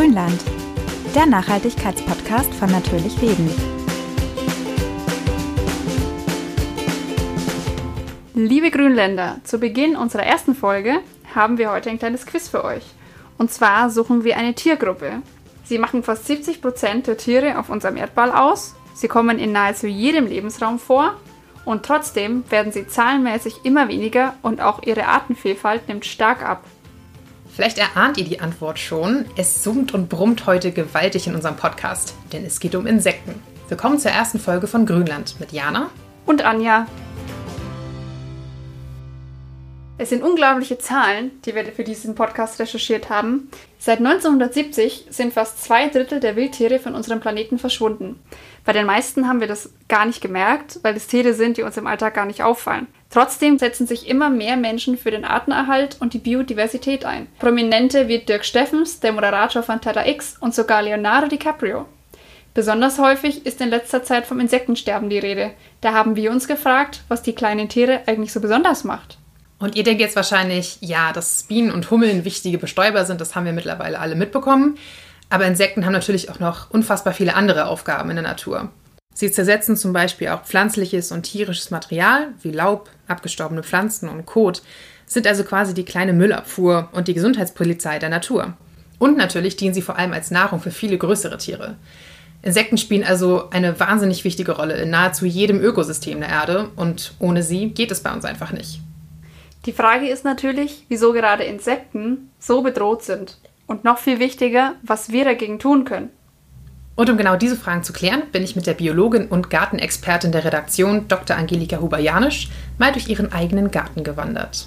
Grünland, der Nachhaltigkeitspodcast von Natürlich Leben. Liebe Grünländer, zu Beginn unserer ersten Folge haben wir heute ein kleines Quiz für euch. Und zwar suchen wir eine Tiergruppe. Sie machen fast 70 Prozent der Tiere auf unserem Erdball aus. Sie kommen in nahezu jedem Lebensraum vor und trotzdem werden sie zahlenmäßig immer weniger und auch ihre Artenvielfalt nimmt stark ab. Vielleicht erahnt ihr die Antwort schon. Es summt und brummt heute gewaltig in unserem Podcast, denn es geht um Insekten. Willkommen zur ersten Folge von Grünland mit Jana und Anja. Es sind unglaubliche Zahlen, die wir für diesen Podcast recherchiert haben. Seit 1970 sind fast zwei Drittel der Wildtiere von unserem Planeten verschwunden. Bei den meisten haben wir das gar nicht gemerkt, weil es Tiere sind, die uns im Alltag gar nicht auffallen. Trotzdem setzen sich immer mehr Menschen für den Artenerhalt und die Biodiversität ein. Prominente wie Dirk Steffens, der Moderator von Tada X und sogar Leonardo DiCaprio. Besonders häufig ist in letzter Zeit vom Insektensterben die Rede. Da haben wir uns gefragt, was die kleinen Tiere eigentlich so besonders macht. Und ihr denkt jetzt wahrscheinlich, ja, dass Bienen und Hummeln wichtige Bestäuber sind, das haben wir mittlerweile alle mitbekommen. Aber Insekten haben natürlich auch noch unfassbar viele andere Aufgaben in der Natur. Sie zersetzen zum Beispiel auch pflanzliches und tierisches Material wie Laub, abgestorbene Pflanzen und Kot, sind also quasi die kleine Müllabfuhr und die Gesundheitspolizei der Natur. Und natürlich dienen sie vor allem als Nahrung für viele größere Tiere. Insekten spielen also eine wahnsinnig wichtige Rolle in nahezu jedem Ökosystem der Erde und ohne sie geht es bei uns einfach nicht. Die Frage ist natürlich, wieso gerade Insekten so bedroht sind. Und noch viel wichtiger, was wir dagegen tun können. Und um genau diese Fragen zu klären, bin ich mit der Biologin und Gartenexpertin der Redaktion Dr. Angelika Huber-Janisch mal durch ihren eigenen Garten gewandert.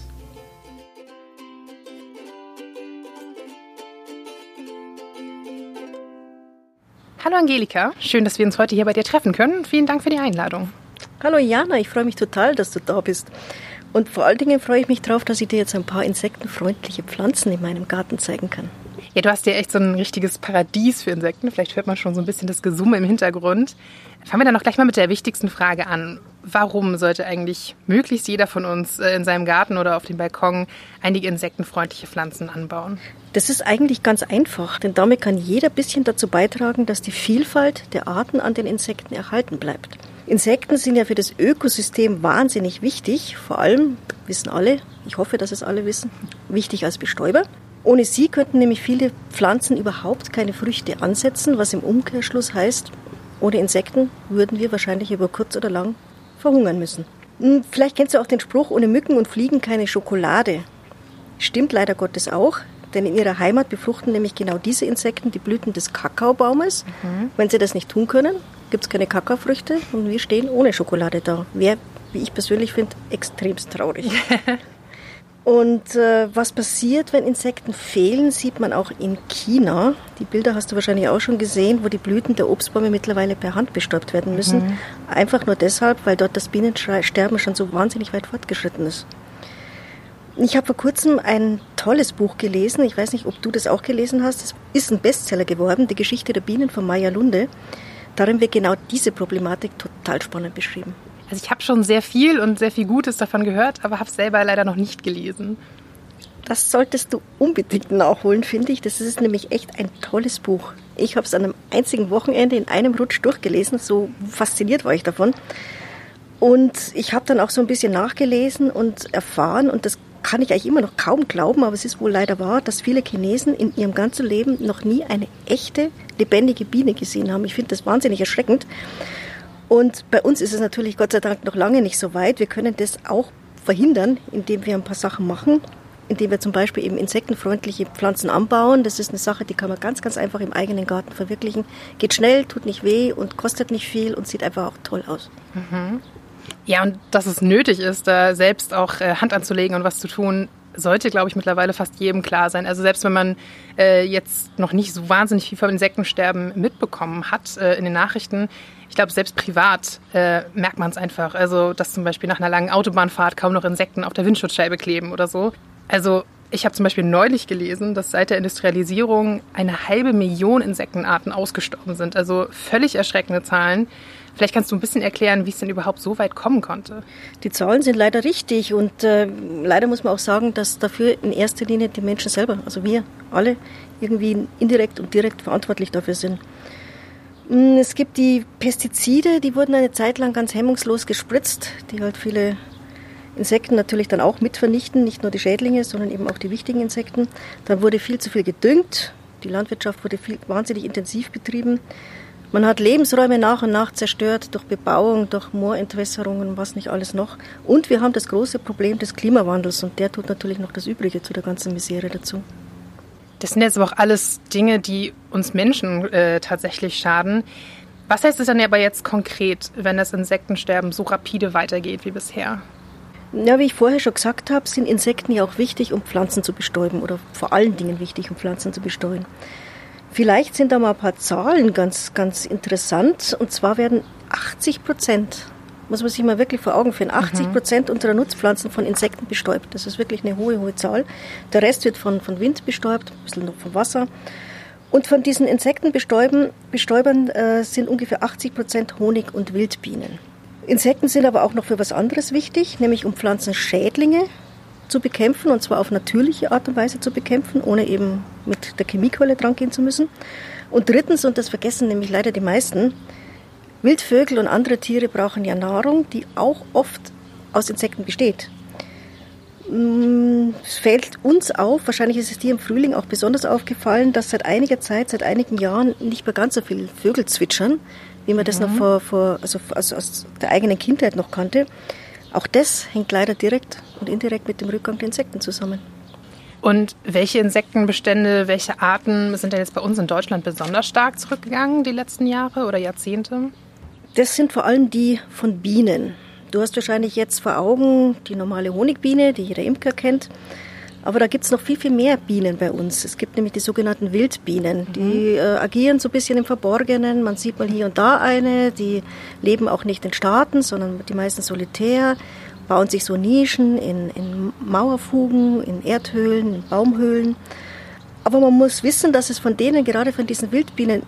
Hallo Angelika, schön, dass wir uns heute hier bei dir treffen können. Vielen Dank für die Einladung. Hallo Jana, ich freue mich total, dass du da bist. Und vor allen Dingen freue ich mich darauf, dass ich dir jetzt ein paar insektenfreundliche Pflanzen in meinem Garten zeigen kann. Ja, du hast ja echt so ein richtiges Paradies für Insekten. Vielleicht hört man schon so ein bisschen das Gesumme im Hintergrund. Fangen wir dann noch gleich mal mit der wichtigsten Frage an. Warum sollte eigentlich möglichst jeder von uns äh, in seinem Garten oder auf dem Balkon einige insektenfreundliche Pflanzen anbauen? Das ist eigentlich ganz einfach, denn damit kann jeder ein bisschen dazu beitragen, dass die Vielfalt der Arten an den Insekten erhalten bleibt. Insekten sind ja für das Ökosystem wahnsinnig wichtig, vor allem, wissen alle, ich hoffe, dass es alle wissen, wichtig als Bestäuber. Ohne sie könnten nämlich viele Pflanzen überhaupt keine Früchte ansetzen, was im Umkehrschluss heißt, ohne Insekten würden wir wahrscheinlich über kurz oder lang verhungern müssen. Hm, vielleicht kennst du auch den Spruch, ohne Mücken und Fliegen keine Schokolade. Stimmt leider Gottes auch, denn in ihrer Heimat befruchten nämlich genau diese Insekten die Blüten des Kakaobaumes. Mhm. Wenn sie das nicht tun können, gibt es keine Kakaofrüchte und wir stehen ohne Schokolade da. Wäre, wie ich persönlich finde, extremst traurig. und äh, was passiert, wenn Insekten fehlen, sieht man auch in China. Die Bilder hast du wahrscheinlich auch schon gesehen, wo die Blüten der Obstbäume mittlerweile per Hand bestäubt werden müssen. Mhm. Einfach nur deshalb, weil dort das Bienensterben schon so wahnsinnig weit fortgeschritten ist. Ich habe vor kurzem ein tolles Buch gelesen. Ich weiß nicht, ob du das auch gelesen hast. Es ist ein Bestseller geworden, die Geschichte der Bienen von Maya Lunde. Darin wird genau diese Problematik total spannend beschrieben. Also ich habe schon sehr viel und sehr viel Gutes davon gehört, aber habe es selber leider noch nicht gelesen. Das solltest du unbedingt nachholen, finde ich. Das ist nämlich echt ein tolles Buch. Ich habe es an einem einzigen Wochenende in einem Rutsch durchgelesen. So fasziniert war ich davon. Und ich habe dann auch so ein bisschen nachgelesen und erfahren, und das kann ich eigentlich immer noch kaum glauben, aber es ist wohl leider wahr, dass viele Chinesen in ihrem ganzen Leben noch nie eine echte, lebendige Biene gesehen haben. Ich finde das wahnsinnig erschreckend. Und bei uns ist es natürlich Gott sei Dank noch lange nicht so weit. Wir können das auch verhindern, indem wir ein paar Sachen machen, indem wir zum Beispiel eben insektenfreundliche Pflanzen anbauen. Das ist eine Sache, die kann man ganz, ganz einfach im eigenen Garten verwirklichen. Geht schnell, tut nicht weh und kostet nicht viel und sieht einfach auch toll aus. Mhm. Ja, und dass es nötig ist, da selbst auch äh, Hand anzulegen und was zu tun, sollte, glaube ich, mittlerweile fast jedem klar sein. Also selbst wenn man äh, jetzt noch nicht so wahnsinnig viel vom Insektensterben mitbekommen hat äh, in den Nachrichten, ich glaube, selbst privat äh, merkt man es einfach. Also, dass zum Beispiel nach einer langen Autobahnfahrt kaum noch Insekten auf der Windschutzscheibe kleben oder so. Also Ich habe zum Beispiel neulich gelesen, dass seit der Industrialisierung eine halbe Million Insektenarten ausgestorben sind. Also völlig erschreckende Zahlen. Vielleicht kannst du ein bisschen erklären, wie es denn überhaupt so weit kommen konnte. Die Zahlen sind leider richtig und äh, leider muss man auch sagen, dass dafür in erster Linie die Menschen selber, also wir alle, irgendwie indirekt und direkt verantwortlich dafür sind. Mm, es gibt die Pestizide, die wurden eine Zeit lang ganz hemmungslos gespritzt, die halt viele Insekten natürlich dann auch mit vernichten, nicht nur die Schädlinge, sondern eben auch die wichtigen Insekten. Dann wurde viel zu viel gedüngt, die Landwirtschaft wurde viel, wahnsinnig intensiv betrieben. Man hat Lebensräume nach und nach zerstört durch Bebauung, durch Moorentwässerungen, was nicht alles noch. Und wir haben das große Problem des Klimawandels und der tut natürlich noch das Übrige zu der ganzen Misere dazu. Das sind jetzt aber auch alles Dinge, die uns Menschen äh, tatsächlich schaden. Was heißt es dann aber jetzt konkret, wenn das Insektensterben so rapide weitergeht wie bisher? Ja, wie ich vorher schon gesagt habe, sind Insekten ja auch wichtig, um Pflanzen zu bestäuben oder vor allen Dingen wichtig, um Pflanzen zu bestäuben. Vielleicht sind da mal ein paar Zahlen ganz, ganz interessant. Und zwar werden 80 Prozent, muss man sich mal wirklich vor Augen führen, 80 Prozent mhm. unserer Nutzpflanzen von Insekten bestäubt. Das ist wirklich eine hohe, hohe Zahl. Der Rest wird von, von Wind bestäubt, ein bisschen noch vom Wasser. Und von diesen Insektenbestäubern äh, sind ungefähr 80 Prozent Honig- und Wildbienen. Insekten sind aber auch noch für was anderes wichtig, nämlich um Pflanzenschädlinge zu bekämpfen und zwar auf natürliche Art und Weise zu bekämpfen, ohne eben mit der Chemiekeule dran gehen zu müssen. Und drittens, und das vergessen nämlich leider die meisten, Wildvögel und andere Tiere brauchen ja Nahrung, die auch oft aus Insekten besteht. Mm, es fällt uns auf, wahrscheinlich ist es dir im Frühling auch besonders aufgefallen, dass seit einiger Zeit, seit einigen Jahren nicht mehr ganz so viele Vögel zwitschern, wie man das mhm. noch vor, vor also, also aus der eigenen Kindheit noch kannte. Auch das hängt leider direkt und indirekt mit dem Rückgang der Insekten zusammen. Und welche Insektenbestände, welche Arten sind denn jetzt bei uns in Deutschland besonders stark zurückgegangen die letzten Jahre oder Jahrzehnte? Das sind vor allem die von Bienen. Du hast wahrscheinlich jetzt vor Augen die normale Honigbiene, die jeder Imker kennt. Aber da gibt es noch viel, viel mehr Bienen bei uns. Es gibt nämlich die sogenannten Wildbienen. Die mhm. äh, agieren so ein bisschen im Verborgenen. Man sieht mal hier und da eine. Die leben auch nicht in Staaten, sondern die meisten solitär. Bauen sich so Nischen in, in Mauerfugen, in Erdhöhlen, in Baumhöhlen. Aber man muss wissen, dass es von denen, gerade von diesen Wildbienen,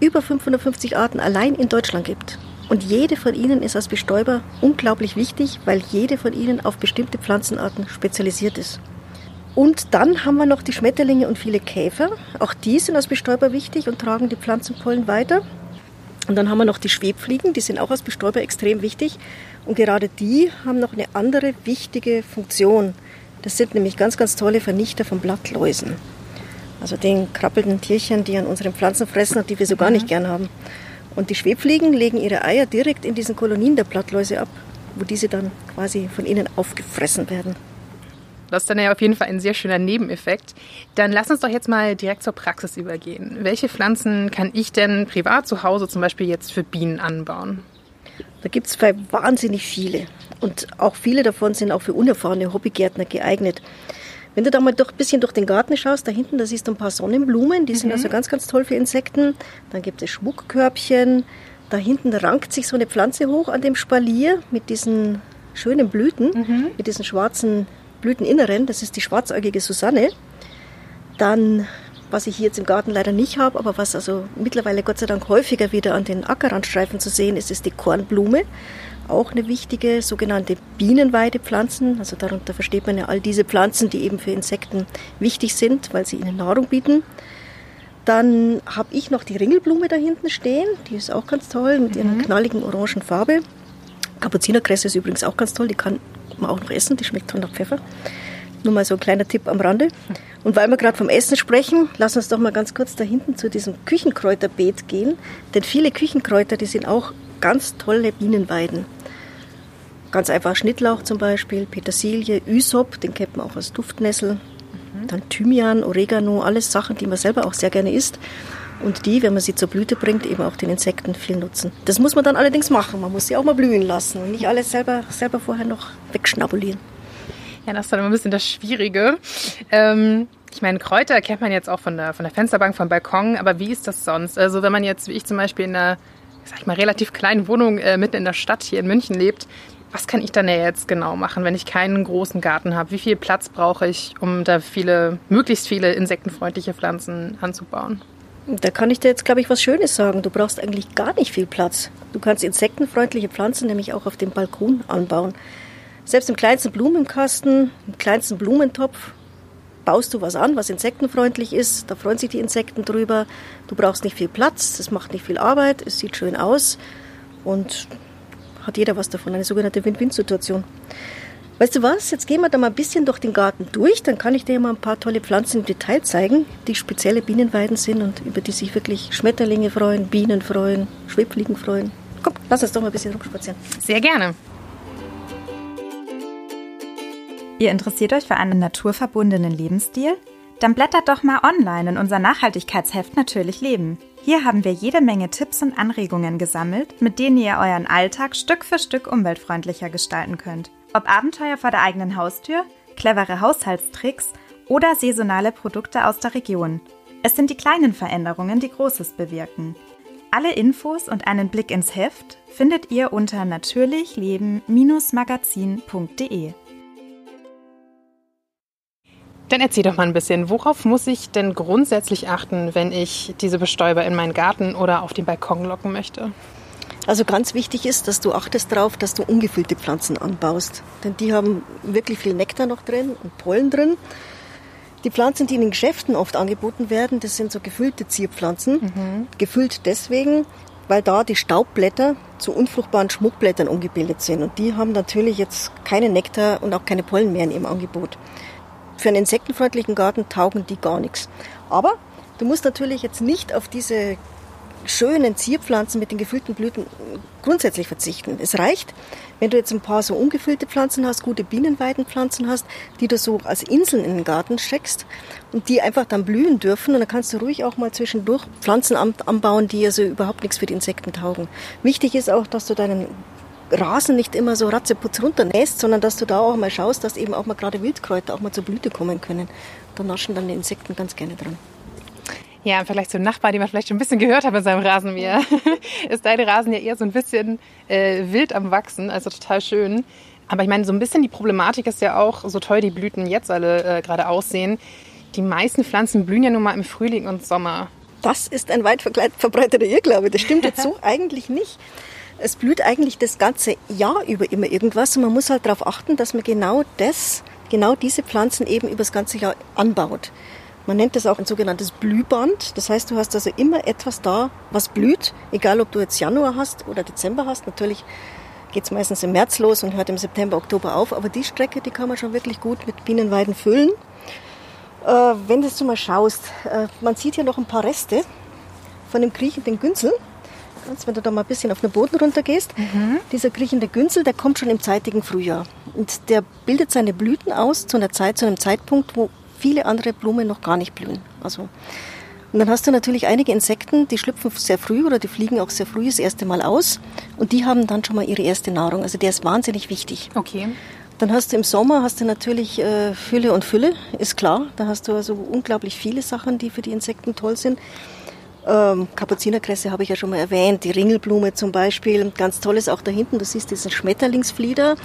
über 550 Arten allein in Deutschland gibt. Und jede von ihnen ist als Bestäuber unglaublich wichtig, weil jede von ihnen auf bestimmte Pflanzenarten spezialisiert ist. Und dann haben wir noch die Schmetterlinge und viele Käfer. Auch die sind als Bestäuber wichtig und tragen die Pflanzenpollen weiter. Und dann haben wir noch die Schwebfliegen, die sind auch als Bestäuber extrem wichtig. Und gerade die haben noch eine andere wichtige Funktion. Das sind nämlich ganz, ganz tolle Vernichter von Blattläusen. Also den krabbelnden Tierchen, die an unseren Pflanzen fressen und die wir so gar nicht mhm. gern haben. Und die Schwebfliegen legen ihre Eier direkt in diesen Kolonien der Blattläuse ab, wo diese dann quasi von ihnen aufgefressen werden. Das ist dann ja auf jeden Fall ein sehr schöner Nebeneffekt. Dann lass uns doch jetzt mal direkt zur Praxis übergehen. Welche Pflanzen kann ich denn privat zu Hause zum Beispiel jetzt für Bienen anbauen? Da gibt es wahnsinnig viele. Und auch viele davon sind auch für unerfahrene Hobbygärtner geeignet. Wenn du da mal doch ein bisschen durch den Garten schaust, da hinten, da siehst du ein paar Sonnenblumen, die sind mhm. also ganz, ganz toll für Insekten. Dann gibt es Schmuckkörbchen. Da hinten rankt sich so eine Pflanze hoch an dem Spalier mit diesen schönen Blüten, mhm. mit diesen schwarzen Blüteninneren, das ist die schwarzäugige Susanne. Dann, was ich hier jetzt im Garten leider nicht habe, aber was also mittlerweile Gott sei Dank häufiger wieder an den Ackerrandstreifen zu sehen ist, ist die Kornblume. Auch eine wichtige sogenannte Bienenweidepflanzen. Also darunter versteht man ja all diese Pflanzen, die eben für Insekten wichtig sind, weil sie ihnen Nahrung bieten. Dann habe ich noch die Ringelblume da hinten stehen. Die ist auch ganz toll mit ihrer mhm. knalligen orangen Farbe. Kapuzinerkresse ist übrigens auch ganz toll. Die kann man auch noch essen, die schmeckt nach Pfeffer. Nur mal so ein kleiner Tipp am Rande. Und weil wir gerade vom Essen sprechen, lass uns doch mal ganz kurz da hinten zu diesem Küchenkräuterbeet gehen. Denn viele Küchenkräuter, die sind auch ganz tolle Bienenweiden. Ganz einfach Schnittlauch zum Beispiel, Petersilie, Ysop, den kennt man auch als Duftnessel. Mhm. Dann Thymian, Oregano, alles Sachen, die man selber auch sehr gerne isst und die, wenn man sie zur Blüte bringt, eben auch den Insekten viel nutzen. Das muss man dann allerdings machen. Man muss sie auch mal blühen lassen und nicht alles selber, selber vorher noch wegschnabulieren. Ja, das ist dann immer ein bisschen das Schwierige. Ähm, ich meine, Kräuter kennt man jetzt auch von der, von der Fensterbank, vom Balkon, aber wie ist das sonst? Also wenn man jetzt, wie ich zum Beispiel in einer, sag ich mal, relativ kleinen Wohnung äh, mitten in der Stadt hier in München lebt, was kann ich dann jetzt genau machen, wenn ich keinen großen Garten habe? Wie viel Platz brauche ich, um da viele, möglichst viele insektenfreundliche Pflanzen anzubauen? Da kann ich dir jetzt, glaube ich, was Schönes sagen. Du brauchst eigentlich gar nicht viel Platz. Du kannst insektenfreundliche Pflanzen nämlich auch auf dem Balkon anbauen. Selbst im kleinsten Blumenkasten, im kleinsten Blumentopf baust du was an, was insektenfreundlich ist. Da freuen sich die Insekten drüber. Du brauchst nicht viel Platz, es macht nicht viel Arbeit, es sieht schön aus und hat jeder was davon, eine sogenannte Win-Win-Situation. Weißt du was? Jetzt gehen wir da mal ein bisschen durch den Garten durch. Dann kann ich dir mal ein paar tolle Pflanzen im Detail zeigen, die spezielle Bienenweiden sind und über die sich wirklich Schmetterlinge freuen, Bienen freuen, Schwebfliegen freuen. Komm, lass uns doch mal ein bisschen rumspazieren. Sehr gerne. Ihr interessiert euch für einen naturverbundenen Lebensstil? Dann blättert doch mal online in unser Nachhaltigkeitsheft Natürlich Leben. Hier haben wir jede Menge Tipps und Anregungen gesammelt, mit denen ihr euren Alltag Stück für Stück umweltfreundlicher gestalten könnt. Ob Abenteuer vor der eigenen Haustür, clevere Haushaltstricks oder saisonale Produkte aus der Region. Es sind die kleinen Veränderungen, die Großes bewirken. Alle Infos und einen Blick ins Heft findet ihr unter natürlichleben-magazin.de. Dann erzähl doch mal ein bisschen, worauf muss ich denn grundsätzlich achten, wenn ich diese Bestäuber in meinen Garten oder auf den Balkon locken möchte? Also ganz wichtig ist, dass du achtest darauf, dass du ungefüllte Pflanzen anbaust. Denn die haben wirklich viel Nektar noch drin und Pollen drin. Die Pflanzen, die in den Geschäften oft angeboten werden, das sind so gefüllte Zierpflanzen. Mhm. Gefüllt deswegen, weil da die Staubblätter zu unfruchtbaren Schmuckblättern umgebildet sind. Und die haben natürlich jetzt keinen Nektar und auch keine Pollen mehr in ihrem Angebot. Für einen insektenfreundlichen Garten taugen die gar nichts. Aber du musst natürlich jetzt nicht auf diese schönen Zierpflanzen mit den gefüllten Blüten grundsätzlich verzichten. Es reicht, wenn du jetzt ein paar so ungefüllte Pflanzen hast, gute Bienenweidenpflanzen hast, die du so als Inseln in den Garten steckst und die einfach dann blühen dürfen. Und dann kannst du ruhig auch mal zwischendurch Pflanzen anbauen, die also überhaupt nichts für die Insekten taugen. Wichtig ist auch, dass du deinen Rasen nicht immer so ratzeputz runternässt, sondern dass du da auch mal schaust, dass eben auch mal gerade Wildkräuter auch mal zur Blüte kommen können. Da naschen dann die Insekten ganz gerne dran. Ja, im Vergleich zum Nachbar, den man vielleicht schon ein bisschen gehört hat mit seinem Rasenmäher, ist deine Rasen ja eher so ein bisschen äh, wild am Wachsen, also total schön. Aber ich meine, so ein bisschen die Problematik ist ja auch, so toll die Blüten jetzt alle äh, gerade aussehen, die meisten Pflanzen blühen ja nun mal im Frühling und Sommer. Das ist ein weit verbreiteter Irrglaube. Das stimmt jetzt so eigentlich nicht. Es blüht eigentlich das ganze Jahr über immer irgendwas und man muss halt darauf achten, dass man genau das, genau diese Pflanzen eben über das ganze Jahr anbaut. Man nennt das auch ein sogenanntes Blühband. Das heißt, du hast also immer etwas da, was blüht, egal ob du jetzt Januar hast oder Dezember hast. Natürlich geht es meistens im März los und hört im September, Oktober auf. Aber die Strecke, die kann man schon wirklich gut mit Bienenweiden füllen. Äh, wenn du mal schaust, äh, man sieht hier noch ein paar Reste von dem kriechenden Günzel kannst, wenn du da mal ein bisschen auf den Boden runtergehst. Mhm. Dieser kriechende Günzel, der kommt schon im zeitigen Frühjahr. Und der bildet seine Blüten aus zu einer Zeit, zu einem Zeitpunkt, wo viele andere Blumen noch gar nicht blühen. Also, und dann hast du natürlich einige Insekten, die schlüpfen sehr früh oder die fliegen auch sehr früh das erste Mal aus. Und die haben dann schon mal ihre erste Nahrung. Also der ist wahnsinnig wichtig. Okay. Dann hast du im Sommer hast du natürlich äh, Fülle und Fülle, ist klar. Da hast du also unglaublich viele Sachen, die für die Insekten toll sind. Ähm, Kapuzinerkresse habe ich ja schon mal erwähnt, die Ringelblume zum Beispiel. Ganz toll ist auch da hinten, du siehst diesen Schmetterlingsflieder.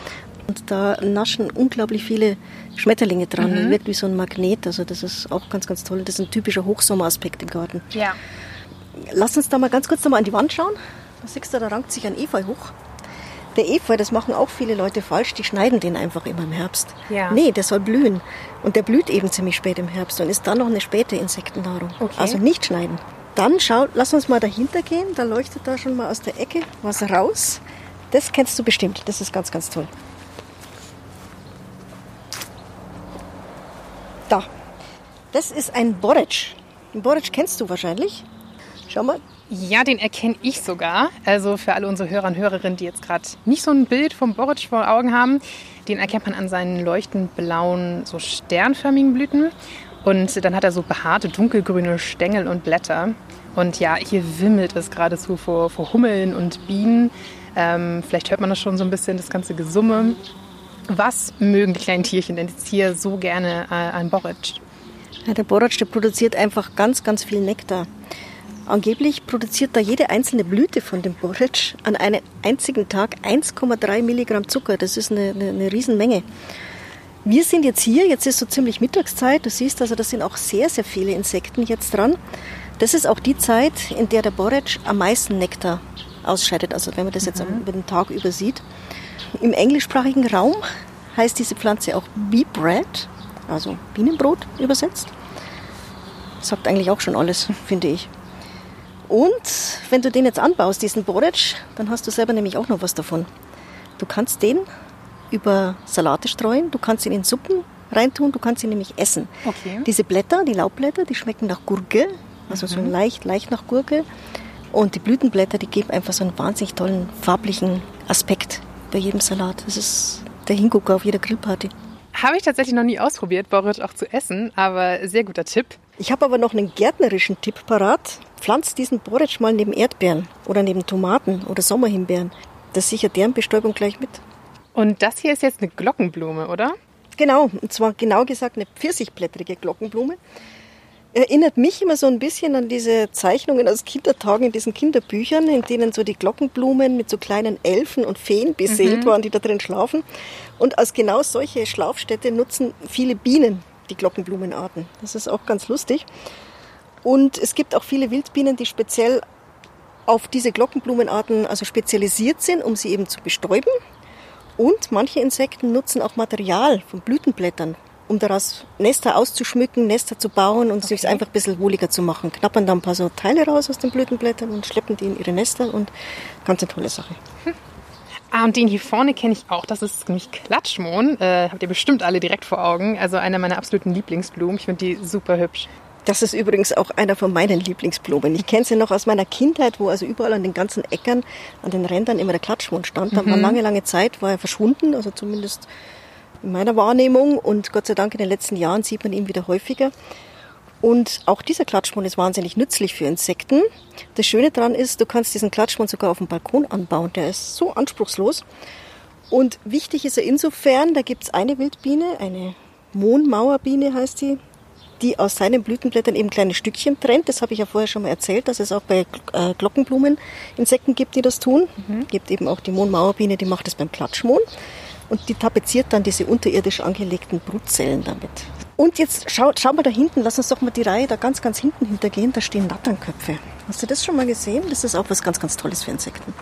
Und da naschen unglaublich viele Schmetterlinge dran. Mhm. Wirkt wie so ein Magnet. Also das ist auch ganz, ganz toll. Das ist ein typischer Hochsommeraspekt im Garten. Ja. Lass uns da mal ganz kurz noch mal an die Wand schauen. Da siehst du, da rankt sich ein Efeu hoch. Der Efeu, das machen auch viele Leute falsch, die schneiden den einfach immer im Herbst. Ja. Nee, der soll blühen. Und der blüht eben ziemlich spät im Herbst und ist dann noch eine späte Insektennahrung. Okay. Also nicht schneiden. Dann schau, lass uns mal dahinter gehen. Da leuchtet da schon mal aus der Ecke was raus. Das kennst du bestimmt. Das ist ganz, ganz toll. Da. Das ist ein Boric. Den Boric kennst du wahrscheinlich. Schau mal. Ja, den erkenne ich sogar. Also für alle unsere Hörer und Hörerinnen, die jetzt gerade nicht so ein Bild vom Boric vor Augen haben, den erkennt man an seinen leuchtend blauen, so sternförmigen Blüten. Und dann hat er so behaarte, dunkelgrüne Stängel und Blätter. Und ja, hier wimmelt es geradezu vor, vor Hummeln und Bienen. Ähm, vielleicht hört man das schon so ein bisschen, das ganze Gesumme. Was mögen die kleinen Tierchen denn jetzt hier so gerne äh, an Boric? Ja, der Boric, der produziert einfach ganz, ganz viel Nektar. Angeblich produziert da jede einzelne Blüte von dem Borretsch an einem einzigen Tag 1,3 Milligramm Zucker. Das ist eine, eine, eine Riesenmenge. Wir sind jetzt hier, jetzt ist so ziemlich Mittagszeit. Du siehst also, da sind auch sehr, sehr viele Insekten jetzt dran. Das ist auch die Zeit, in der der Borretsch am meisten Nektar ausscheidet. Also wenn man das jetzt mhm. über den Tag übersieht. Im englischsprachigen Raum heißt diese Pflanze auch Bee Bread, also Bienenbrot übersetzt. Sagt eigentlich auch schon alles, finde ich. Und wenn du den jetzt anbaust, diesen Borretsch, dann hast du selber nämlich auch noch was davon. Du kannst den über Salate streuen, du kannst ihn in Suppen reintun, du kannst ihn nämlich essen. Okay. Diese Blätter, die Laubblätter, die schmecken nach Gurke, also mhm. so leicht, leicht nach Gurke. Und die Blütenblätter, die geben einfach so einen wahnsinnig tollen farblichen Aspekt bei jedem Salat. Das ist der Hingucker auf jeder Grillparty. Habe ich tatsächlich noch nie ausprobiert, Borretsch auch zu essen, aber sehr guter Tipp. Ich habe aber noch einen gärtnerischen Tipp parat. Pflanzt diesen Borretsch mal neben Erdbeeren oder neben Tomaten oder Sommerhimbeeren. Das sichert deren Bestäubung gleich mit. Und das hier ist jetzt eine Glockenblume, oder? Genau, und zwar genau gesagt eine pfirsichblättrige Glockenblume. Erinnert mich immer so ein bisschen an diese Zeichnungen aus Kindertagen in diesen Kinderbüchern, in denen so die Glockenblumen mit so kleinen Elfen und Feen beseelt mhm. waren, die da drin schlafen. Und als genau solche Schlafstätte nutzen viele Bienen die Glockenblumenarten. Das ist auch ganz lustig. Und es gibt auch viele Wildbienen, die speziell auf diese Glockenblumenarten also spezialisiert sind, um sie eben zu bestäuben. Und manche Insekten nutzen auch Material von Blütenblättern, um daraus Nester auszuschmücken, Nester zu bauen und okay. sich einfach ein bisschen wohliger zu machen. Knappern da ein paar so Teile raus aus den Blütenblättern und schleppen die in ihre Nester und ganz eine tolle Sache. Hm. Ah, und den hier vorne kenne ich auch. Das ist nämlich Klatschmohn. Äh, habt ihr bestimmt alle direkt vor Augen. Also einer meiner absoluten Lieblingsblumen. Ich finde die super hübsch. Das ist übrigens auch einer von meinen Lieblingsblumen. Ich kenne sie noch aus meiner Kindheit, wo also überall an den ganzen Äckern, an den Rändern immer der Klatschmond stand. Da mhm. war lange, lange Zeit war er verschwunden, also zumindest in meiner Wahrnehmung. Und Gott sei Dank in den letzten Jahren sieht man ihn wieder häufiger. Und auch dieser Klatschmond ist wahnsinnig nützlich für Insekten. Das Schöne daran ist, du kannst diesen Klatschmond sogar auf dem Balkon anbauen. Der ist so anspruchslos. Und wichtig ist er insofern, da gibt es eine Wildbiene, eine Mohnmauerbiene heißt die, die aus seinen Blütenblättern eben kleine Stückchen trennt. Das habe ich ja vorher schon mal erzählt, dass es auch bei äh, Glockenblumen Insekten gibt, die das tun. Mhm. gibt eben auch die Mohnmauerbiene, die macht das beim Klatschmohn. Und die tapeziert dann diese unterirdisch angelegten Brutzellen damit. Und jetzt schau, schau mal da hinten, lass uns doch mal die Reihe da ganz, ganz hinten hintergehen. Da stehen Natternköpfe. Hast du das schon mal gesehen? Das ist auch was ganz, ganz Tolles für Insekten.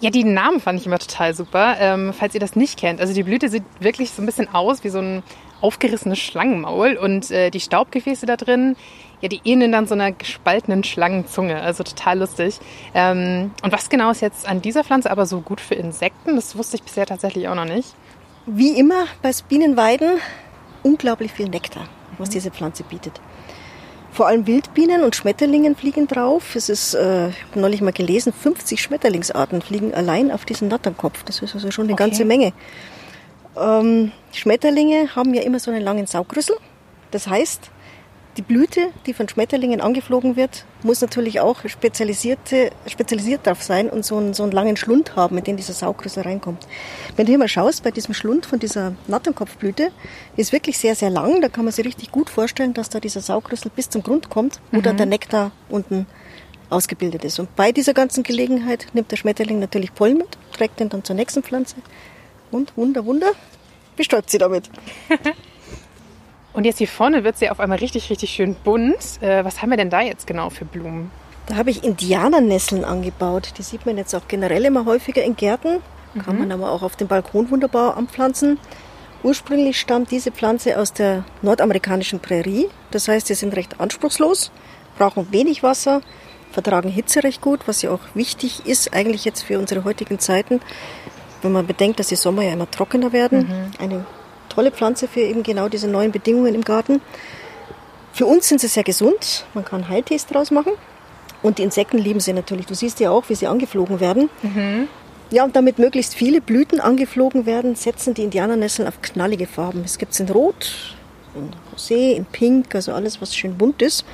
Ja, die Namen fand ich immer total super. Ähm, falls ihr das nicht kennt. Also die Blüte sieht wirklich so ein bisschen aus wie so ein aufgerissenes Schlangenmaul und äh, die Staubgefäße da drin, ja, die ähneln dann so einer gespaltenen Schlangenzunge. Also total lustig. Ähm, und was genau ist jetzt an dieser Pflanze aber so gut für Insekten? Das wusste ich bisher tatsächlich auch noch nicht. Wie immer bei Bienenweiden unglaublich viel Nektar, was mhm. diese Pflanze bietet. Vor allem Wildbienen und Schmetterlingen fliegen drauf. Es ist, äh, ich habe neulich mal gelesen, 50 Schmetterlingsarten fliegen allein auf diesen Natternkopf. Das ist also schon eine okay. ganze Menge. Ähm, Schmetterlinge haben ja immer so einen langen Saugrüssel. Das heißt, die Blüte, die von Schmetterlingen angeflogen wird, muss natürlich auch spezialisierte, spezialisiert darauf sein und so einen, so einen langen Schlund haben, mit dem dieser Saugrüssel reinkommt. Wenn du hier mal schaust, bei diesem Schlund von dieser Natternkopfblüte, ist wirklich sehr, sehr lang. Da kann man sich richtig gut vorstellen, dass da dieser Saugrüssel bis zum Grund kommt, wo mhm. dann der Nektar unten ausgebildet ist. Und bei dieser ganzen Gelegenheit nimmt der Schmetterling natürlich Pollen mit, trägt den dann zur nächsten Pflanze und Wunder, Wunder, bestäubt sie damit. Und jetzt hier vorne wird sie auf einmal richtig, richtig schön bunt. Äh, was haben wir denn da jetzt genau für Blumen? Da habe ich Indianernesseln angebaut. Die sieht man jetzt auch generell immer häufiger in Gärten. Kann mhm. man aber auch auf dem Balkon wunderbar anpflanzen. Ursprünglich stammt diese Pflanze aus der nordamerikanischen Prärie. Das heißt, sie sind recht anspruchslos, brauchen wenig Wasser, vertragen Hitze recht gut, was ja auch wichtig ist eigentlich jetzt für unsere heutigen Zeiten, wenn man bedenkt, dass die Sommer ja immer trockener werden. Mhm. Eine tolle Pflanze für eben genau diese neuen Bedingungen im Garten. Für uns sind sie sehr gesund. Man kann Heiltees draus machen. Und die Insekten lieben sie natürlich. Du siehst ja auch, wie sie angeflogen werden. Mhm. Ja, und damit möglichst viele Blüten angeflogen werden, setzen die Indianernesseln auf knallige Farben. Es gibt es in Rot, in Rosé, in Pink, also alles, was schön bunt ist.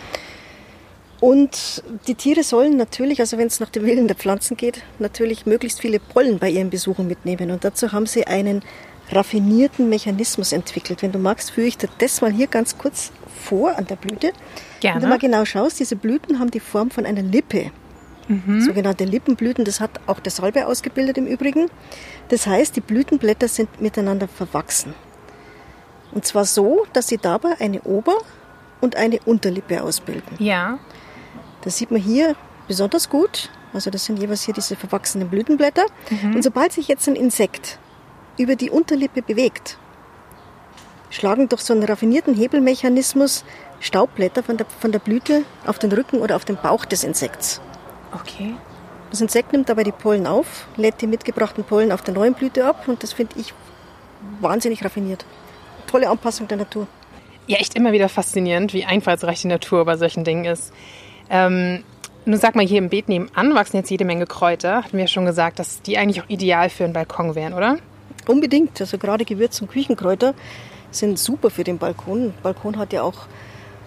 Und die Tiere sollen natürlich, also wenn es nach dem Willen der Pflanzen geht, natürlich möglichst viele Pollen bei ihren Besuchen mitnehmen. Und dazu haben sie einen raffinierten Mechanismus entwickelt. Wenn du magst, führe ich dir das mal hier ganz kurz vor an der Blüte. Gerne. Wenn du mal genau schaust, diese Blüten haben die Form von einer Lippe. Sogenannte Lippenblüten, das hat auch der Salbei ausgebildet im Übrigen. Das heißt, die Blütenblätter sind miteinander verwachsen. Und zwar so, dass sie dabei eine Ober- und eine Unterlippe ausbilden. Ja. Das sieht man hier besonders gut. Also das sind jeweils hier diese verwachsenen Blütenblätter. Und sobald sich jetzt ein Insekt über die Unterlippe bewegt, schlagen durch so einen raffinierten Hebelmechanismus Staubblätter von der, von der Blüte auf den Rücken oder auf den Bauch des Insekts. Okay. Das Insekt nimmt dabei die Pollen auf, lädt die mitgebrachten Pollen auf der neuen Blüte ab und das finde ich wahnsinnig raffiniert. Tolle Anpassung der Natur. Ja, echt immer wieder faszinierend, wie einfallsreich die Natur bei solchen Dingen ist. Ähm, nun sag mal, hier im Beet nebenan wachsen jetzt jede Menge Kräuter. Hatten wir ja schon gesagt, dass die eigentlich auch ideal für einen Balkon wären, oder? Unbedingt. Also gerade Gewürz- und Küchenkräuter sind super für den Balkon. Balkon hat ja auch,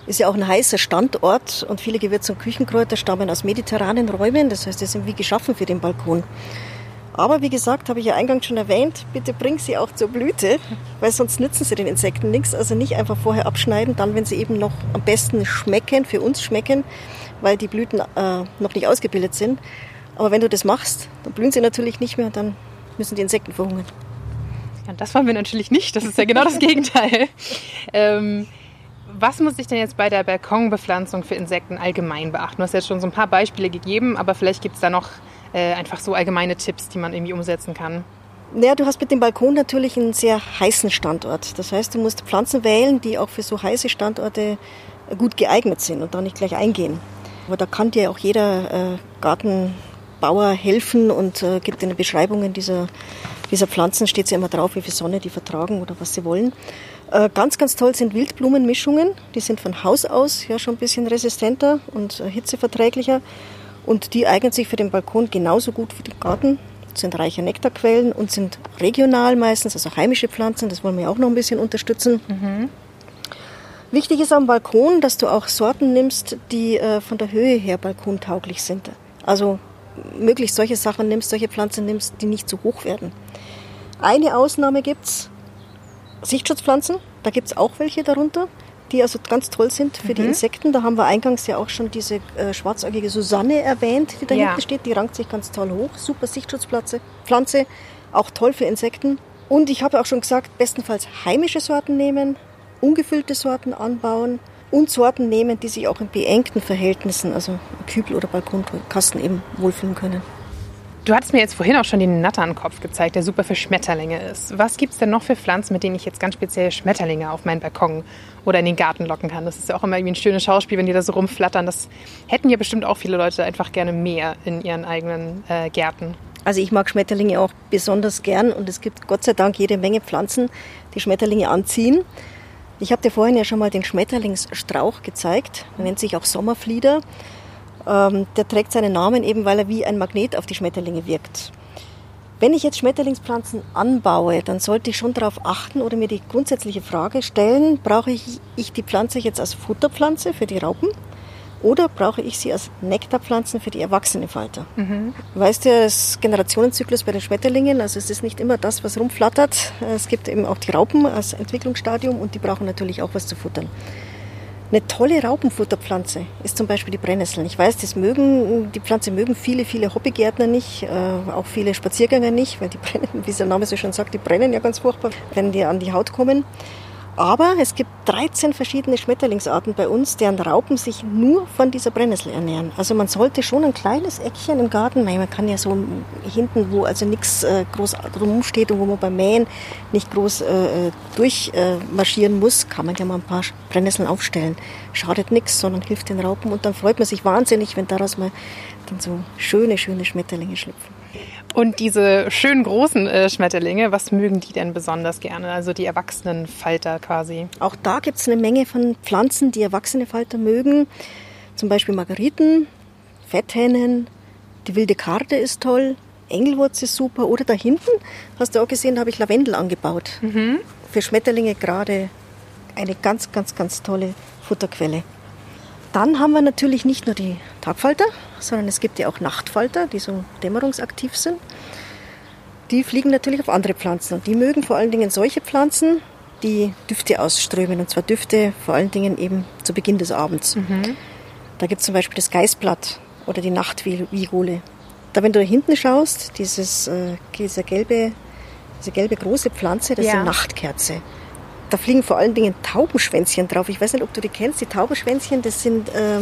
ist ja auch ein heißer Standort und viele Gewürz- und Küchenkräuter stammen aus mediterranen Räumen. Das heißt, die sind wie geschaffen für den Balkon. Aber wie gesagt, habe ich ja eingangs schon erwähnt, bitte bring sie auch zur Blüte, weil sonst nützen sie den Insekten nichts. Also nicht einfach vorher abschneiden, dann, wenn sie eben noch am besten schmecken, für uns schmecken, weil die Blüten äh, noch nicht ausgebildet sind. Aber wenn du das machst, dann blühen sie natürlich nicht mehr und dann müssen die Insekten verhungern. Ja, das wollen wir natürlich nicht. Das ist ja genau das Gegenteil. Ähm, was muss ich denn jetzt bei der Balkonbepflanzung für Insekten allgemein beachten? Du hast jetzt schon so ein paar Beispiele gegeben, aber vielleicht gibt es da noch äh, einfach so allgemeine Tipps, die man irgendwie umsetzen kann. Naja, du hast mit dem Balkon natürlich einen sehr heißen Standort. Das heißt, du musst Pflanzen wählen, die auch für so heiße Standorte gut geeignet sind und da nicht gleich eingehen. Aber da kann dir auch jeder äh, Gartenbauer helfen und äh, gibt in den Beschreibungen dieser, dieser Pflanzen, steht ja immer drauf, wie viel Sonne die vertragen oder was sie wollen. Äh, ganz, ganz toll sind Wildblumenmischungen. Die sind von Haus aus ja schon ein bisschen resistenter und äh, hitzeverträglicher. Und die eignen sich für den Balkon genauso gut wie den Garten, sind reiche Nektarquellen und sind regional meistens, also heimische Pflanzen. Das wollen wir auch noch ein bisschen unterstützen. Wichtig ist am Balkon, dass du auch Sorten nimmst, die äh, von der Höhe her balkontauglich sind. Also möglichst solche Sachen nimmst, solche Pflanzen nimmst, die nicht zu hoch werden. Eine Ausnahme gibt's Sichtschutzpflanzen. Da gibt's auch welche darunter, die also ganz toll sind für die Insekten. Da haben wir eingangs ja auch schon diese äh, schwarzäugige Susanne erwähnt, die da Ja. hinten steht. Die rankt sich ganz toll hoch. Super Sichtschutzpflanze. Pflanze, auch toll für Insekten. Und ich habe auch schon gesagt, bestenfalls heimische Sorten nehmen, ungefüllte Sorten anbauen und Sorten nehmen, die sich auch in beengten Verhältnissen, also Kübel oder Balkonkasten eben wohlfühlen können. Du hattest mir jetzt vorhin auch schon den Natternkopf gezeigt, der super für Schmetterlinge ist. Was gibt es denn noch für Pflanzen, mit denen ich jetzt ganz speziell Schmetterlinge auf meinen Balkon oder in den Garten locken kann? Das ist ja auch immer irgendwie ein schönes Schauspiel, wenn die da so rumflattern. Das hätten ja bestimmt auch viele Leute einfach gerne mehr in ihren eigenen äh, Gärten. Also ich mag Schmetterlinge auch besonders gern und es gibt Gott sei Dank jede Menge Pflanzen, die Schmetterlinge anziehen. Ich habe dir vorhin ja schon mal den Schmetterlingsstrauch gezeigt. Er nennt sich auch Sommerflieder. Ähm, der trägt seinen Namen eben, weil er wie ein Magnet auf die Schmetterlinge wirkt. Wenn ich jetzt Schmetterlingspflanzen anbaue, dann sollte ich schon darauf achten oder mir die grundsätzliche Frage stellen, brauche ich, ich die Pflanze jetzt als Futterpflanze für die Raupen oder brauche ich sie als Nektarpflanzen für die Erwachsenenfalter? Du weißt ja, das Generationenzyklus bei den Schmetterlingen, also es ist nicht immer das, was rumflattert. Es gibt eben auch die Raupen als Entwicklungsstadium und die brauchen natürlich auch was zu futtern. Eine tolle Raupenfutterpflanze ist zum Beispiel die Brennnesseln. Ich weiß, das mögen, die Pflanze mögen viele, viele Hobbygärtner nicht, äh, auch viele Spaziergänger nicht, weil die brennen, wie der Name so schon sagt, die brennen ja ganz furchtbar, wenn die an die Haut kommen. Aber es gibt 13 verschiedene Schmetterlingsarten bei uns, deren Raupen sich nur von dieser Brennnessel ernähren. Also man sollte schon ein kleines Eckchen im Garten, man kann ja so hinten, wo also nichts äh, groß rumsteht und wo man beim Mähen nicht groß äh, durchmarschieren muss, kann man ja mal ein paar Brennnesseln aufstellen. Schadet nichts, sondern hilft den Raupen und dann freut man sich wahnsinnig, wenn daraus mal dann so schöne, schöne Schmetterlinge schlüpfen. Und diese schönen großen äh, Schmetterlinge, was mögen die denn besonders gerne? Also die erwachsenen Falter quasi. Auch da gibt es eine Menge von Pflanzen, die erwachsene Falter mögen. Zum Beispiel Margeriten, Fetthennen, die wilde Karte ist toll, Engelwurz ist super. Oder da hinten, hast du auch gesehen, da habe ich Lavendel angebaut. Für Schmetterlinge gerade eine ganz, ganz, ganz tolle Futterquelle. Dann haben wir natürlich nicht nur die Tagfalter, sondern es gibt ja auch Nachtfalter, die so dämmerungsaktiv sind. die fliegen natürlich auf andere Pflanzen. Und die mögen vor allen Dingen solche Pflanzen, die Düfte ausströmen. Und zwar Düfte vor allen Dingen eben zu Beginn des Abends. Mhm. Da gibt es zum Beispiel das Geißblatt oder die Nachtvigole. Da, wenn du da hinten schaust, dieses, äh, diese, gelbe, diese gelbe große Pflanze, das ja. ist eine Nachtkerze. Da fliegen vor allen Dingen Taubenschwänzchen drauf. Ich weiß nicht, ob du die kennst. Die Taubenschwänzchen, das sind äh,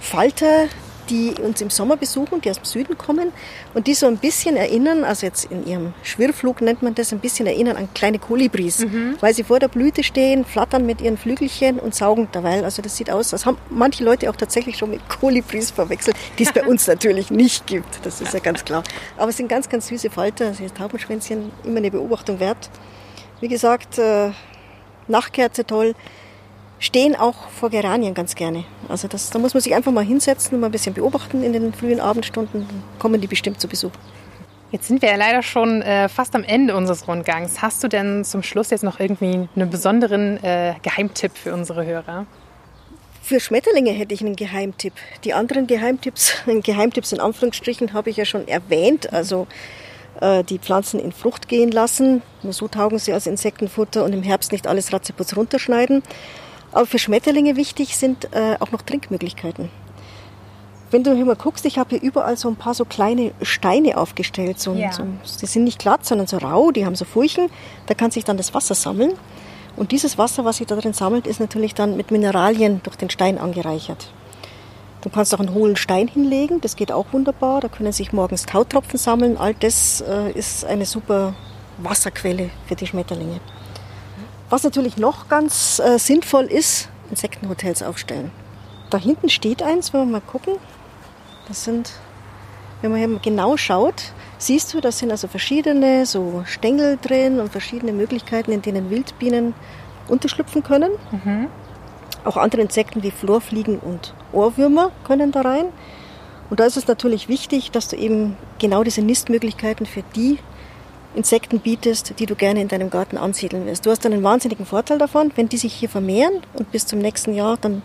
Falter, die uns im Sommer besuchen, die aus dem Süden kommen und die so ein bisschen erinnern, also jetzt in ihrem Schwirrflug nennt man das, ein bisschen erinnern an kleine Kolibris, mhm. weil sie vor der Blüte stehen, flattern mit ihren Flügelchen und saugen derweil. Also das sieht aus, das haben manche Leute auch tatsächlich schon mit Kolibris verwechselt, die es bei uns natürlich nicht gibt, das ist ja ganz klar. Aber es sind ganz, ganz süße Falter, also Taubenschwänzchen, immer eine Beobachtung wert. Wie gesagt, äh, Nachtkerze toll stehen auch vor Geranien ganz gerne. Also das, da muss man sich einfach mal hinsetzen und mal ein bisschen beobachten in den frühen Abendstunden. Dann kommen die bestimmt zu Besuch. Jetzt sind wir ja leider schon äh, fast am Ende unseres Rundgangs. Hast du denn zum Schluss jetzt noch irgendwie einen besonderen äh, Geheimtipp für unsere Hörer? Für Schmetterlinge hätte ich einen Geheimtipp. Die anderen Geheimtipps, Geheimtipps in Anführungsstrichen, habe ich ja schon erwähnt. Also äh, die Pflanzen in Frucht gehen lassen. Nur so taugen sie als Insektenfutter und im Herbst nicht alles ratzeputz runterschneiden. Aber für Schmetterlinge wichtig sind äh, auch noch Trinkmöglichkeiten. Wenn du hier mal guckst, ich habe hier überall so ein paar so kleine Steine aufgestellt. So, ja. so, die sind nicht glatt, sondern so rau, die haben so Furchen. Da kann sich dann das Wasser sammeln. Und dieses Wasser, was sich da drin sammelt, ist natürlich dann mit Mineralien durch den Stein angereichert. Du kannst auch einen hohlen Stein hinlegen, das geht auch wunderbar. Da können sich morgens Tautropfen sammeln. All das äh, ist eine super Wasserquelle für die Schmetterlinge. Was natürlich noch ganz äh, sinnvoll ist, Insektenhotels aufstellen. Da hinten steht eins, wenn wir mal gucken. Das sind, wenn man hier genau schaut, siehst du, da sind also verschiedene so Stängel drin und verschiedene Möglichkeiten, in denen Wildbienen unterschlüpfen können. Mhm. Auch andere Insekten wie Florfliegen und Ohrwürmer können da rein. Und da ist es natürlich wichtig, dass du eben genau diese Nistmöglichkeiten für die Insekten bietest, die du gerne in deinem Garten ansiedeln willst. Du hast einen wahnsinnigen Vorteil davon, wenn die sich hier vermehren und bis zum nächsten Jahr dann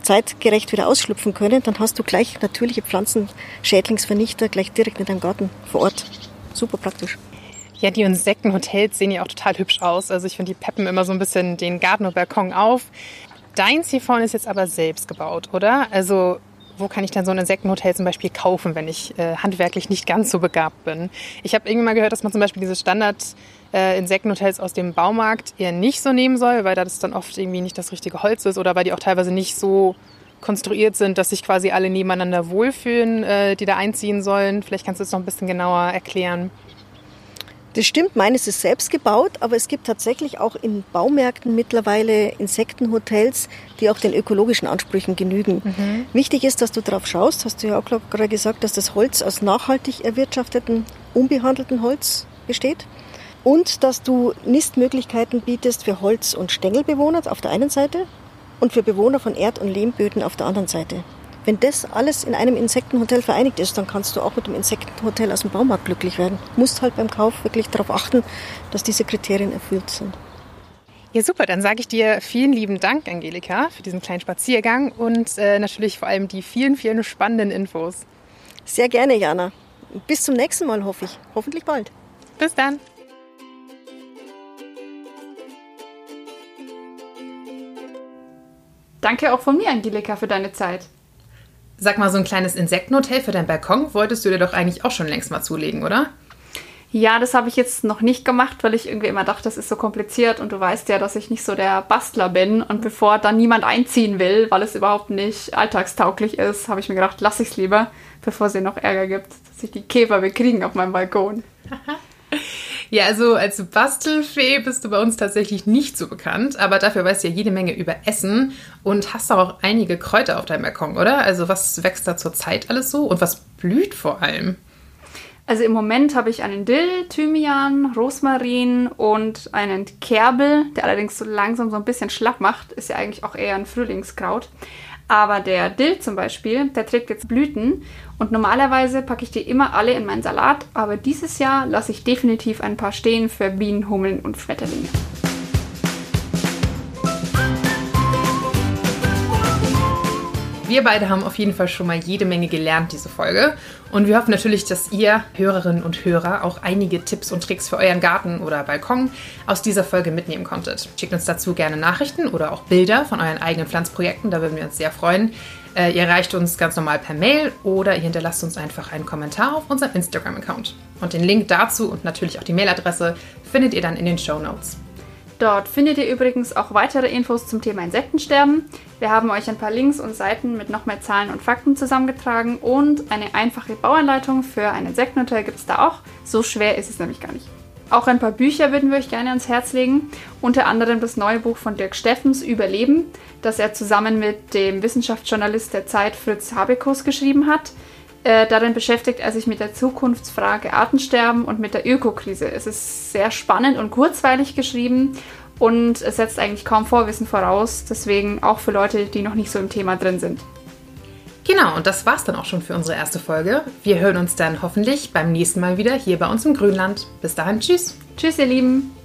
zeitgerecht wieder ausschlüpfen können, dann hast du gleich natürliche Pflanzenschädlingsvernichter gleich direkt in deinem Garten vor Ort. Super praktisch. Ja, die Insektenhotels sehen ja auch total hübsch aus. Also ich finde, die peppen immer so ein bisschen den Garten und Balkon auf. Dein Ziehfaun ist jetzt aber selbst gebaut, oder? Also wo kann ich denn so ein Insektenhotel zum Beispiel kaufen, wenn ich äh, handwerklich nicht ganz so begabt bin. Ich habe irgendwie mal gehört, dass man zum Beispiel diese Standard-Insektenhotels äh, aus dem Baumarkt eher nicht so nehmen soll, weil das dann oft irgendwie nicht das richtige Holz ist oder weil die auch teilweise nicht so konstruiert sind, dass sich quasi alle nebeneinander wohlfühlen, äh, die da einziehen sollen. Vielleicht kannst du es noch ein bisschen genauer erklären. Das stimmt, meines ist selbst gebaut, aber es gibt tatsächlich auch in Baumärkten mittlerweile Insektenhotels, die auch den ökologischen Ansprüchen genügen. Mhm. Wichtig ist, dass du darauf schaust, hast du ja auch gerade gesagt, dass das Holz aus nachhaltig erwirtschafteten, unbehandelten Holz besteht und dass du Nistmöglichkeiten bietest für Holz- und Stängelbewohner auf der einen Seite und für Bewohner von Erd- und Lehmböden auf der anderen Seite. Wenn das alles in einem Insektenhotel vereinigt ist, dann kannst du auch mit dem Insektenhotel aus dem Baumarkt glücklich werden. Du musst halt beim Kauf wirklich darauf achten, dass diese Kriterien erfüllt sind. Ja, super. Dann sage ich dir vielen lieben Dank, Angelika, für diesen kleinen Spaziergang und äh, natürlich vor allem die vielen, vielen spannenden Infos. Sehr gerne, Jana. Bis zum nächsten Mal, hoffe ich. Hoffentlich bald. Bis dann. Danke auch von mir, Angelika, für deine Zeit. Sag mal, so ein kleines Insektenhotel für deinen Balkon wolltest du dir doch eigentlich auch schon längst mal zulegen, oder? Ja, das habe ich jetzt noch nicht gemacht, weil ich irgendwie immer dachte, das ist so kompliziert und du weißt ja, dass ich nicht so der Bastler bin und bevor dann niemand einziehen will, weil es überhaupt nicht alltagstauglich ist, habe ich mir gedacht, lass ich es lieber, bevor es noch Ärger gibt, dass sich die Käfer bekriegen auf meinem Balkon. Ja, also als Bastelfee bist du bei uns tatsächlich nicht so bekannt, aber dafür weißt du ja jede Menge über Essen und hast auch einige Kräuter auf deinem Balkon, oder? Also was wächst da zurzeit alles so und was blüht vor allem? Also im Moment habe ich einen Dill, Thymian, Rosmarin und einen Kerbel, der allerdings so langsam so ein bisschen schlapp macht. Ist ja eigentlich auch eher ein Frühlingskraut. Aber der Dill zum Beispiel, der trägt jetzt Blüten und normalerweise packe ich die immer alle in meinen Salat, aber dieses Jahr lasse ich definitiv ein paar stehen für Bienen, Hummeln und Schmetterlinge. Wir beide haben auf jeden Fall schon mal jede Menge gelernt, diese Folge. Und wir hoffen natürlich, dass ihr, Hörerinnen und Hörer, auch einige Tipps und Tricks für euren Garten oder Balkon aus dieser Folge mitnehmen konntet. Schickt uns dazu gerne Nachrichten oder auch Bilder von euren eigenen Pflanzprojekten, da würden wir uns sehr freuen. Äh, ihr erreicht uns ganz normal per Mail oder ihr hinterlasst uns einfach einen Kommentar auf unserem Instagram-Account. Und den Link dazu und natürlich auch die Mailadresse findet ihr dann in den Show Notes. Dort findet ihr übrigens auch weitere Infos zum Thema Insektensterben. Wir haben euch ein paar Links und Seiten mit noch mehr Zahlen und Fakten zusammengetragen und eine einfache Bauanleitung für ein Insektenhotel gibt es da auch. So schwer ist es nämlich gar nicht. Auch ein paar Bücher würden wir euch gerne ans Herz legen. Unter anderem das neue Buch von Dirk Steffens Überleben, das er zusammen mit dem Wissenschaftsjournalist der Zeit Fritz Habekus geschrieben hat. Äh, darin beschäftigt er sich mit der Zukunftsfrage Artensterben und mit der Ökokrise. Es ist sehr spannend und kurzweilig geschrieben und es setzt eigentlich kaum Vorwissen voraus, deswegen auch für Leute, die noch nicht so im Thema drin sind. Genau, und das war's dann auch schon für unsere erste Folge. Wir hören uns dann hoffentlich beim nächsten Mal wieder hier bei uns im Grünland. Bis dahin, tschüss. Tschüss, ihr Lieben.